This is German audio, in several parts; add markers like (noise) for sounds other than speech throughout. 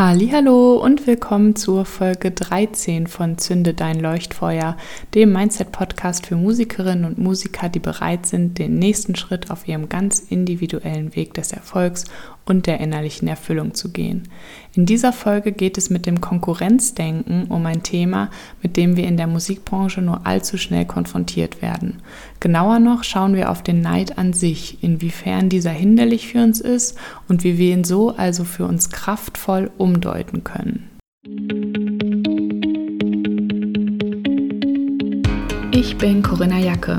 Hallo und willkommen zur Folge 13 von Zünde dein Leuchtfeuer, dem Mindset Podcast für Musikerinnen und Musiker, die bereit sind, den nächsten Schritt auf ihrem ganz individuellen Weg des Erfolgs und der innerlichen Erfüllung zu gehen. In dieser Folge geht es mit dem Konkurrenzdenken um ein Thema, mit dem wir in der Musikbranche nur allzu schnell konfrontiert werden. Genauer noch schauen wir auf den Neid an sich, inwiefern dieser hinderlich für uns ist und wie wir ihn so also für uns kraftvoll umdeuten können. Ich bin Corinna Jacke.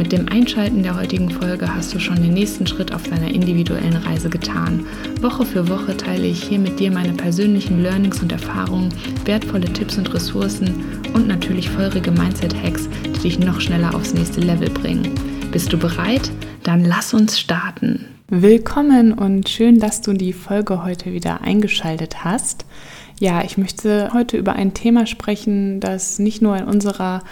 Mit dem Einschalten der heutigen Folge hast du schon den nächsten Schritt auf deiner individuellen Reise getan. Woche für Woche teile ich hier mit dir meine persönlichen Learnings und Erfahrungen, wertvolle Tipps und Ressourcen und natürlich feurige Mindset-Hacks, die dich noch schneller aufs nächste Level bringen. Bist du bereit? Dann lass uns starten. Willkommen und schön, dass du die Folge heute wieder eingeschaltet hast. Ja, ich möchte heute über ein Thema sprechen, das nicht nur in unserer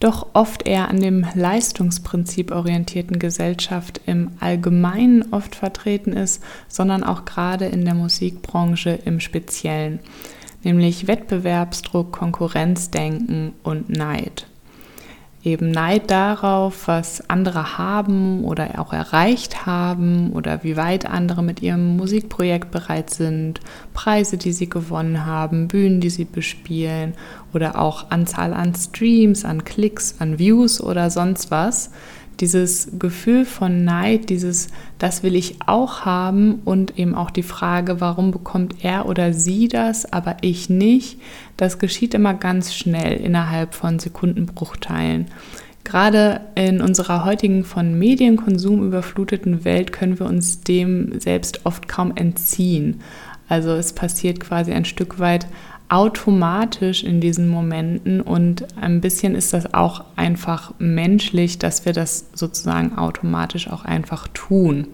doch oft eher an dem Leistungsprinzip orientierten Gesellschaft im Allgemeinen oft vertreten ist, sondern auch gerade in der Musikbranche im Speziellen, nämlich Wettbewerbsdruck, Konkurrenzdenken und Neid eben Neid darauf, was andere haben oder auch erreicht haben oder wie weit andere mit ihrem Musikprojekt bereit sind, Preise, die sie gewonnen haben, Bühnen, die sie bespielen oder auch Anzahl an Streams, an Klicks, an Views oder sonst was dieses Gefühl von Neid, dieses, das will ich auch haben und eben auch die Frage, warum bekommt er oder sie das, aber ich nicht, das geschieht immer ganz schnell innerhalb von Sekundenbruchteilen. Gerade in unserer heutigen von Medienkonsum überfluteten Welt können wir uns dem selbst oft kaum entziehen. Also es passiert quasi ein Stück weit automatisch in diesen Momenten und ein bisschen ist das auch einfach menschlich, dass wir das sozusagen automatisch auch einfach tun.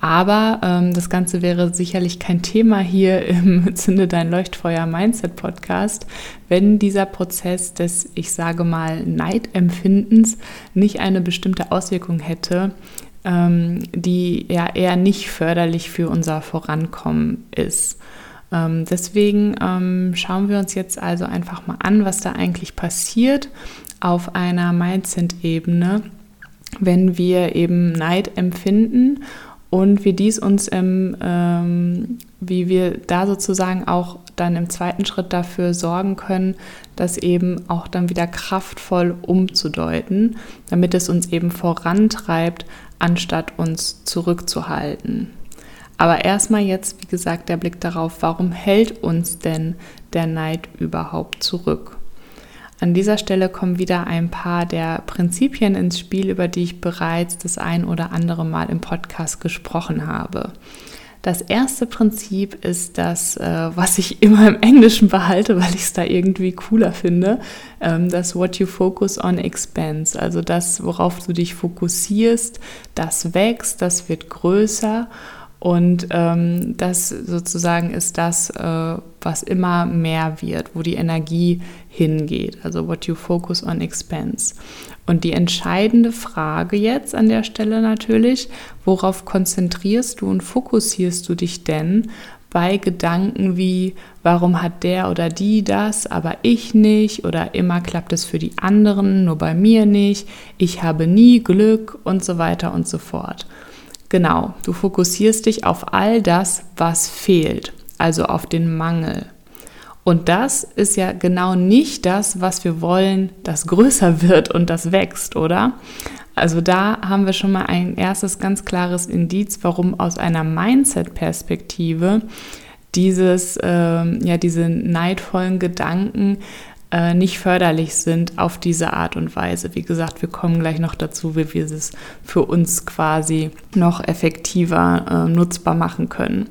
Aber ähm, das Ganze wäre sicherlich kein Thema hier im (laughs) Zünde dein Leuchtfeuer Mindset Podcast, wenn dieser Prozess des, ich sage mal, Neidempfindens nicht eine bestimmte Auswirkung hätte, ähm, die ja eher nicht förderlich für unser Vorankommen ist. Ähm, deswegen ähm, schauen wir uns jetzt also einfach mal an, was da eigentlich passiert auf einer Mindset-Ebene, wenn wir eben Neid empfinden und wie dies uns im, ähm, wie wir da sozusagen auch dann im zweiten Schritt dafür sorgen können, das eben auch dann wieder kraftvoll umzudeuten, damit es uns eben vorantreibt, anstatt uns zurückzuhalten. Aber erstmal jetzt, wie gesagt, der Blick darauf, warum hält uns denn der Neid überhaupt zurück? An dieser Stelle kommen wieder ein paar der Prinzipien ins Spiel, über die ich bereits das ein oder andere Mal im Podcast gesprochen habe. Das erste Prinzip ist das, äh, was ich (laughs) immer im Englischen behalte, weil ich es da irgendwie cooler finde, ähm, das What you focus on expands. Also das, worauf du dich fokussierst, das wächst, das wird größer und ähm, das sozusagen ist das, äh, was immer mehr wird, wo die Energie hingeht. Also what you focus on expense. Und die entscheidende Frage jetzt an der Stelle natürlich, worauf konzentrierst du und fokussierst du dich denn bei Gedanken wie, warum hat der oder die das, aber ich nicht oder immer klappt es für die anderen, nur bei mir nicht, ich habe nie Glück und so weiter und so fort. Genau, du fokussierst dich auf all das, was fehlt, also auf den Mangel. Und das ist ja genau nicht das, was wir wollen, das größer (laughs) wird und das wächst, oder? Also da haben wir schon mal ein erstes ganz klares Indiz, warum aus einer Mindset-Perspektive dieses, äh, ja, diese neidvollen Gedanken äh, nicht förderlich sind auf diese Art und Weise. Wie gesagt, wir kommen gleich noch dazu, wie wir es für uns quasi noch effektiver äh, nutzbar machen können.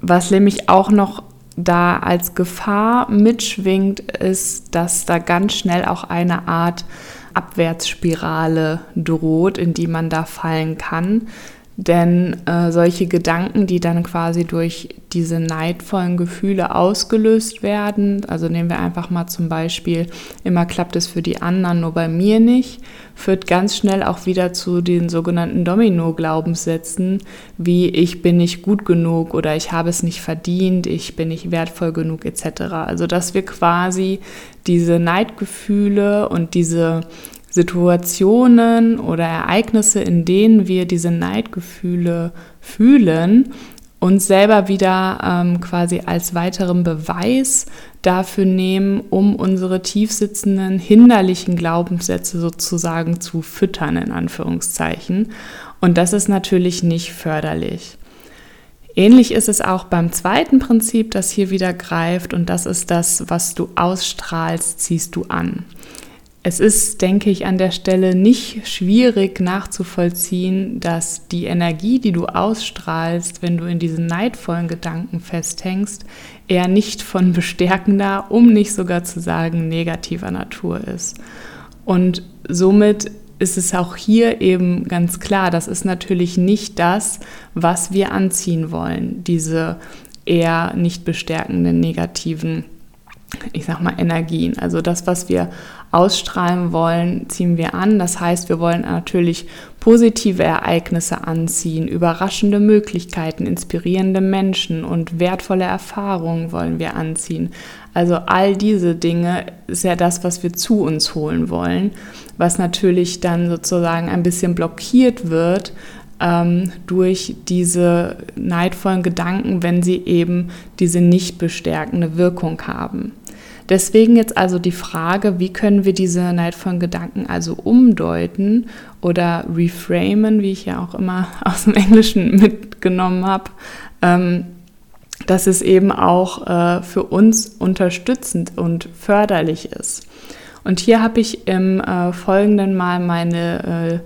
Was nämlich auch noch da als Gefahr mitschwingt, ist, dass da ganz schnell auch eine Art Abwärtsspirale droht, in die man da fallen kann. Denn äh, solche Gedanken, die dann quasi durch diese neidvollen Gefühle ausgelöst werden, also nehmen wir einfach mal zum Beispiel, immer klappt es für die anderen, nur bei mir nicht, führt ganz schnell auch wieder zu den sogenannten Domino-Glaubenssätzen, wie ich bin nicht gut genug oder ich habe es nicht verdient, ich bin nicht wertvoll genug etc. Also dass wir quasi diese Neidgefühle und diese Situationen oder Ereignisse, in denen wir diese Neidgefühle fühlen, uns selber wieder ähm, quasi als weiteren Beweis dafür nehmen, um unsere tiefsitzenden hinderlichen Glaubenssätze sozusagen zu füttern, in Anführungszeichen. Und das ist natürlich nicht förderlich. Ähnlich ist es auch beim zweiten Prinzip, das hier wieder greift, und das ist das, was du ausstrahlst, ziehst du an. Es ist, denke ich, an der Stelle nicht schwierig nachzuvollziehen, dass die Energie, die du ausstrahlst, wenn du in diesen neidvollen Gedanken festhängst, eher nicht von bestärkender, um nicht sogar zu sagen negativer Natur ist. Und somit ist es auch hier eben ganz klar, das ist natürlich nicht das, was wir anziehen wollen, diese eher nicht bestärkenden negativen ich sag mal, Energien. Also das, was wir ausstrahlen wollen, ziehen wir an. Das heißt, wir wollen natürlich positive Ereignisse anziehen, überraschende Möglichkeiten, inspirierende Menschen und wertvolle Erfahrungen wollen wir anziehen. Also all diese Dinge ist ja das, was wir zu uns holen wollen, was natürlich dann sozusagen ein bisschen blockiert wird ähm, durch diese neidvollen Gedanken, wenn sie eben diese nicht bestärkende Wirkung haben. Deswegen jetzt also die Frage, wie können wir diese neidvollen Gedanken also umdeuten oder reframen, wie ich ja auch immer (laughs) aus dem Englischen mitgenommen habe, ähm, dass es eben auch äh, für uns unterstützend und förderlich ist. Und hier habe ich im äh, Folgenden mal meine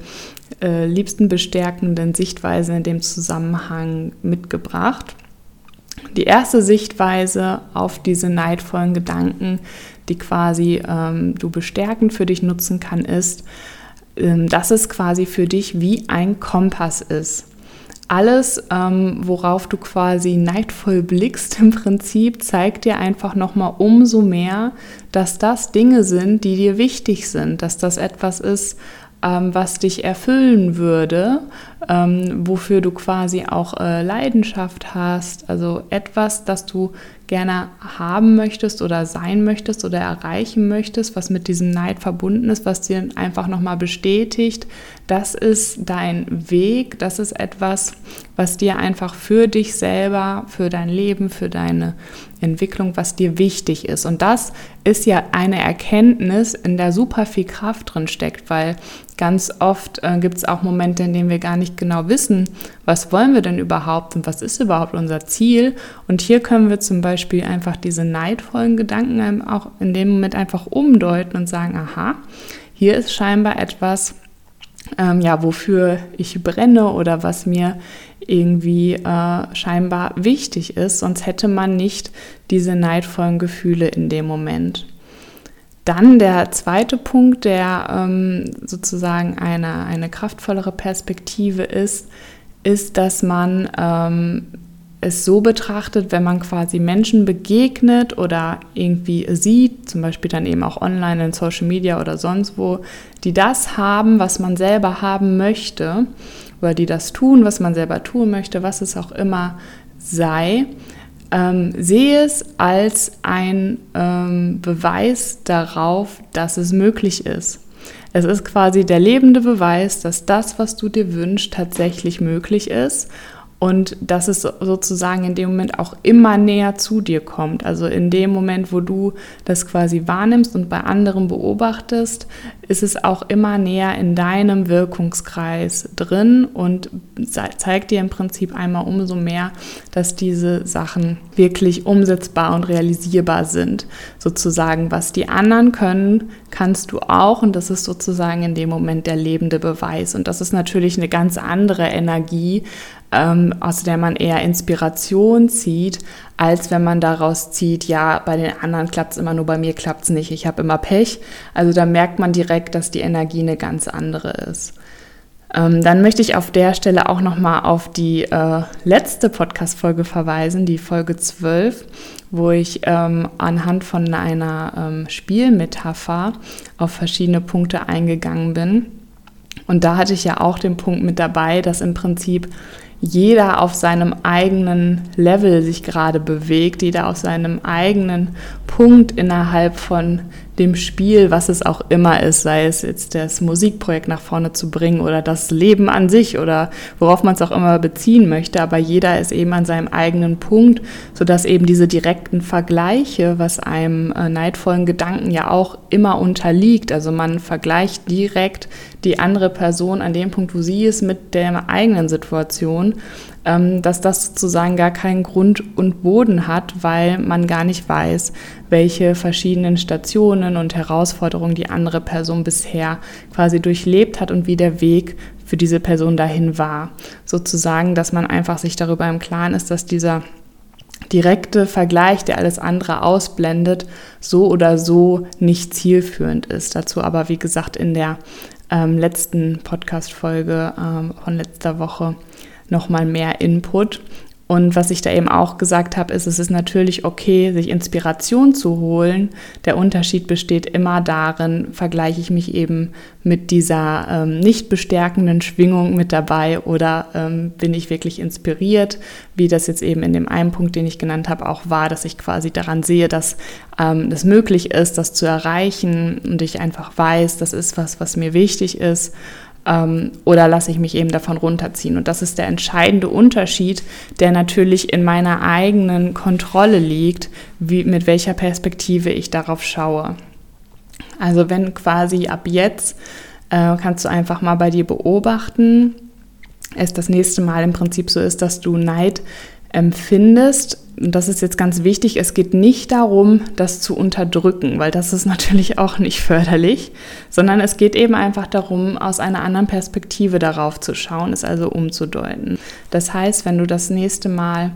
äh, äh liebsten bestärkenden Sichtweisen in dem Zusammenhang mitgebracht. Die erste Sichtweise auf diese neidvollen Gedanken, die quasi ähm, du bestärkend für dich nutzen kann, ist, ähm, dass es quasi für dich wie ein Kompass ist. Alles, ähm, worauf du quasi neidvoll blickst im Prinzip, zeigt dir einfach nochmal umso mehr, dass das Dinge sind, die dir wichtig sind, dass das etwas ist, ähm, was dich erfüllen würde, ähm, wofür du quasi auch äh, Leidenschaft hast, also etwas, das du gerne haben möchtest oder sein möchtest oder erreichen möchtest, was mit diesem Neid verbunden ist, was dir einfach nochmal bestätigt, das ist dein Weg, das ist etwas, was dir einfach für dich selber, für dein Leben, für deine Entwicklung, was dir wichtig ist. Und das ist ja eine Erkenntnis, in der super viel Kraft drin steckt, weil ganz oft äh, gibt es auch Momente, in denen wir gar nicht genau wissen, was wollen wir denn überhaupt und was ist überhaupt unser Ziel. Und hier können wir zum Beispiel einfach diese neidvollen Gedanken auch in dem Moment einfach umdeuten und sagen, aha, hier ist scheinbar etwas, ähm, ja, wofür ich brenne oder was mir irgendwie äh, scheinbar wichtig ist, sonst hätte man nicht diese neidvollen Gefühle in dem Moment. Dann der zweite Punkt, der ähm, sozusagen eine, eine kraftvollere Perspektive ist, ist, dass man ähm, es so betrachtet, wenn man quasi Menschen begegnet oder irgendwie sieht, zum Beispiel dann eben auch online in Social Media oder sonst wo, die das haben, was man selber haben möchte, oder die das tun, was man selber tun möchte, was es auch immer sei, ähm, sehe es als ein ähm, Beweis darauf, dass es möglich ist. Es ist quasi der lebende Beweis, dass das, was du dir wünschst, tatsächlich möglich ist und dass es sozusagen in dem Moment auch immer näher zu dir kommt. Also in dem Moment, wo du das quasi wahrnimmst und bei anderen beobachtest, ist es auch immer näher in deinem Wirkungskreis drin und zeigt dir im Prinzip einmal umso mehr, dass diese Sachen wirklich umsetzbar und realisierbar sind. Sozusagen, was die anderen können, kannst du auch und das ist sozusagen in dem Moment der lebende Beweis. Und das ist natürlich eine ganz andere Energie, ähm, aus der man eher Inspiration zieht, als wenn man daraus zieht, ja, bei den anderen klappt es immer, nur bei mir klappt es nicht, ich habe immer Pech. Also da merkt man direkt, dass die Energie eine ganz andere ist. Ähm, dann möchte ich auf der Stelle auch nochmal auf die äh, letzte Podcast-Folge verweisen, die Folge 12, wo ich ähm, anhand von einer ähm, Spielmetapher auf verschiedene Punkte eingegangen bin. Und da hatte ich ja auch den Punkt mit dabei, dass im Prinzip jeder auf seinem eigenen Level sich gerade bewegt, jeder auf seinem eigenen Punkt innerhalb von dem Spiel, was es auch immer ist, sei es jetzt das Musikprojekt nach vorne zu bringen oder das Leben an sich oder worauf man es auch immer beziehen möchte, aber jeder ist eben an seinem eigenen Punkt, sodass eben diese direkten Vergleiche, was einem äh, neidvollen Gedanken ja auch immer unterliegt, also man vergleicht direkt die andere Person an dem Punkt, wo sie ist, mit der eigenen Situation, ähm, dass das sozusagen gar keinen Grund und Boden hat, weil man gar nicht weiß, welche verschiedenen Stationen und Herausforderungen die andere Person bisher quasi durchlebt hat und wie der Weg für diese Person dahin war. Sozusagen, dass man einfach sich darüber im Klaren ist, dass dieser direkte Vergleich, der alles andere ausblendet, so oder so nicht zielführend ist. Dazu aber, wie gesagt, in der ähm, letzten Podcast-Folge ähm, von letzter Woche nochmal mehr Input. Und was ich da eben auch gesagt habe, ist, es ist natürlich okay, sich Inspiration zu holen. Der Unterschied besteht immer darin, vergleiche ich mich eben mit dieser ähm, nicht bestärkenden Schwingung mit dabei oder ähm, bin ich wirklich inspiriert, wie das jetzt eben in dem einen Punkt, den ich genannt habe, auch war, dass ich quasi daran sehe, dass ähm, das möglich ist, das zu erreichen. Und ich einfach weiß, das ist was, was mir wichtig ist ähm, oder lasse ich mich eben davon runterziehen. Und das ist der entscheidende Unterschied, der natürlich in meiner eigenen Kontrolle liegt, wie, mit welcher Perspektive ich darauf schaue. Also wenn quasi ab jetzt äh, kannst du einfach mal bei dir beobachten, es das nächste Mal im Prinzip so ist, dass du Neid empfindest, und das ist jetzt ganz wichtig, es geht nicht darum, das zu unterdrücken, weil das ist (laughs) natürlich auch nicht förderlich, sondern es geht eben einfach darum, aus einer anderen Perspektive darauf zu schauen, es also umzudeuten. Das heißt, wenn du das nächste Mal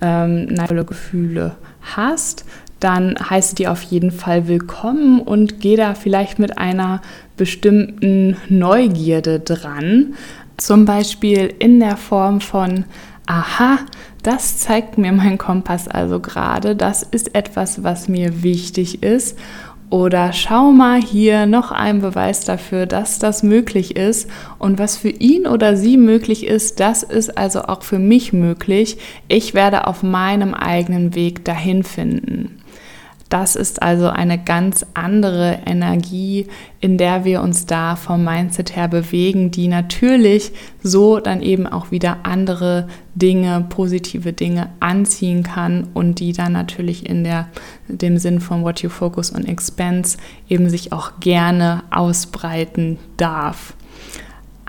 ähm, neidvolle Gefühle hast, dann heißt die auf jeden Fall willkommen und geh da vielleicht mit einer bestimmten Neugierde dran. Zum Beispiel in der Form von, aha, das zeigt mir mein Kompass also gerade, das ist etwas, was mir wichtig ist. Oder schau mal hier noch ein Beweis dafür, dass das möglich ist. Und was für ihn oder sie möglich ist, das ist also auch für mich möglich. Ich werde auf meinem eigenen Weg dahin finden. Das ist also eine ganz andere Energie, in der wir uns da vom Mindset her bewegen, die natürlich so dann eben auch wieder andere Dinge, positive Dinge anziehen kann und die dann natürlich in der, dem Sinn von What You Focus on Expense eben sich auch gerne ausbreiten darf.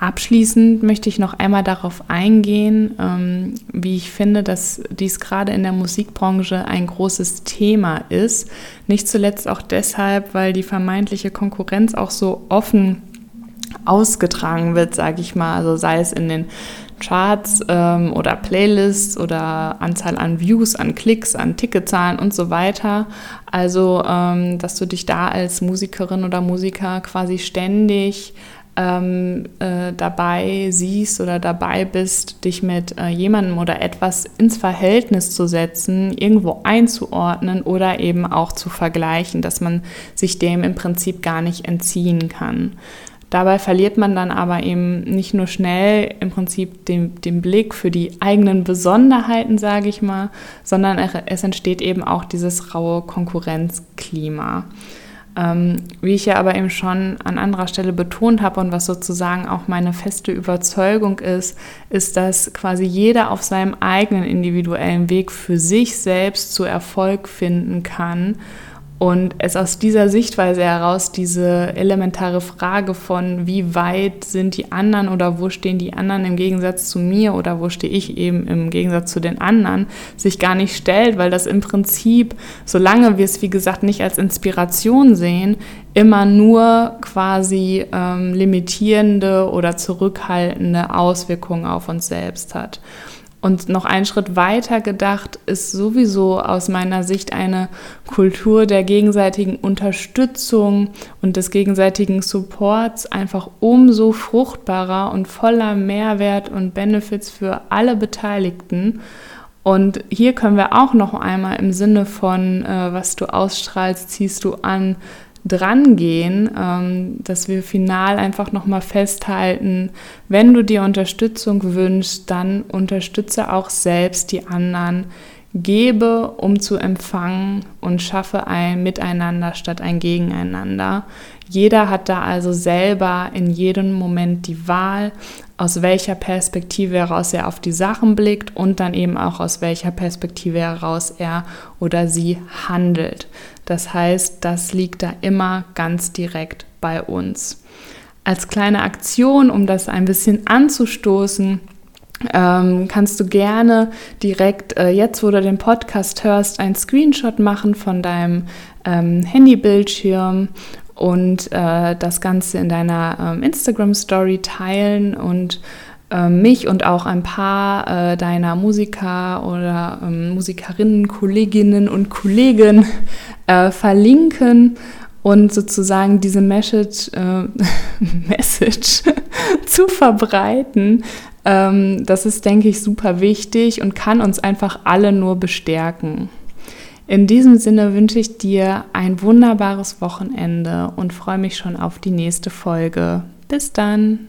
Abschließend möchte ich noch einmal darauf eingehen, ähm, wie ich finde, dass dies gerade in der Musikbranche ein großes Thema ist. Nicht zuletzt auch deshalb, weil die vermeintliche Konkurrenz auch so offen ausgetragen wird, sage ich mal. Also sei es in den Charts ähm, oder Playlists oder Anzahl an Views, an Klicks, an Ticketzahlen und so weiter. Also, ähm, dass du dich da als Musikerin oder Musiker quasi ständig ähm, äh, dabei siehst oder dabei bist, dich mit äh, jemandem oder etwas ins Verhältnis zu setzen, irgendwo einzuordnen oder eben auch zu vergleichen, dass man sich dem im Prinzip gar nicht entziehen kann. Dabei verliert man dann aber eben nicht nur schnell im Prinzip den, den Blick für die eigenen Besonderheiten, sage ich mal, sondern es entsteht eben auch dieses raue Konkurrenzklima. Ähm, wie ich ja aber eben schon an anderer Stelle betont habe und was sozusagen auch meine feste Überzeugung ist, ist, dass quasi jeder auf seinem eigenen individuellen Weg für sich selbst zu Erfolg finden kann Und es aus dieser Sichtweise heraus diese elementare Frage von, wie weit sind die anderen oder wo stehen die anderen im Gegensatz zu mir oder wo stehe ich eben im Gegensatz zu den anderen, sich gar nicht stellt, weil das im Prinzip, solange wir es wie gesagt nicht als Inspiration sehen, immer nur quasi ähm, limitierende oder zurückhaltende Auswirkungen auf uns selbst hat. Und noch einen Schritt weiter gedacht ist sowieso aus meiner Sicht eine Kultur der gegenseitigen Unterstützung und des gegenseitigen Supports einfach umso fruchtbarer und voller Mehrwert und Benefits für alle Beteiligten. Und hier können wir auch noch einmal im Sinne von, äh, was du ausstrahlst, ziehst du an, drangehen, ähm, dass wir final einfach nochmal festhalten, wenn du dir Unterstützung wünschst, dann unterstütze auch selbst die anderen, gebe, um zu empfangen und schaffe ein Miteinander statt ein Gegeneinander. Jeder hat da also selber in jedem Moment die Wahl, aus welcher Perspektive heraus er auf die Sachen blickt und dann eben auch aus welcher Perspektive heraus er oder sie handelt. Das heißt, das liegt da immer ganz direkt bei uns. Als kleine Aktion, um das ein bisschen anzustoßen, ähm, kannst du gerne direkt äh, jetzt, wo du den Podcast hörst, einen Screenshot machen von deinem ähm, Handybildschirm und äh, das Ganze in deiner ähm, Instagram Story teilen und äh, mich und auch ein paar äh, deiner Musiker oder ähm, Musikerinnen, Kolleginnen und Kollegen äh, verlinken und sozusagen diese Message, äh, (laughs) Message (laughs) zu verbreiten. Ähm, das ist, denke ich, super wichtig und kann uns einfach alle nur bestärken. In diesem Sinne wünsche ich dir ein wunderbares Wochenende und freue mich schon auf die nächste Folge. Bis dann!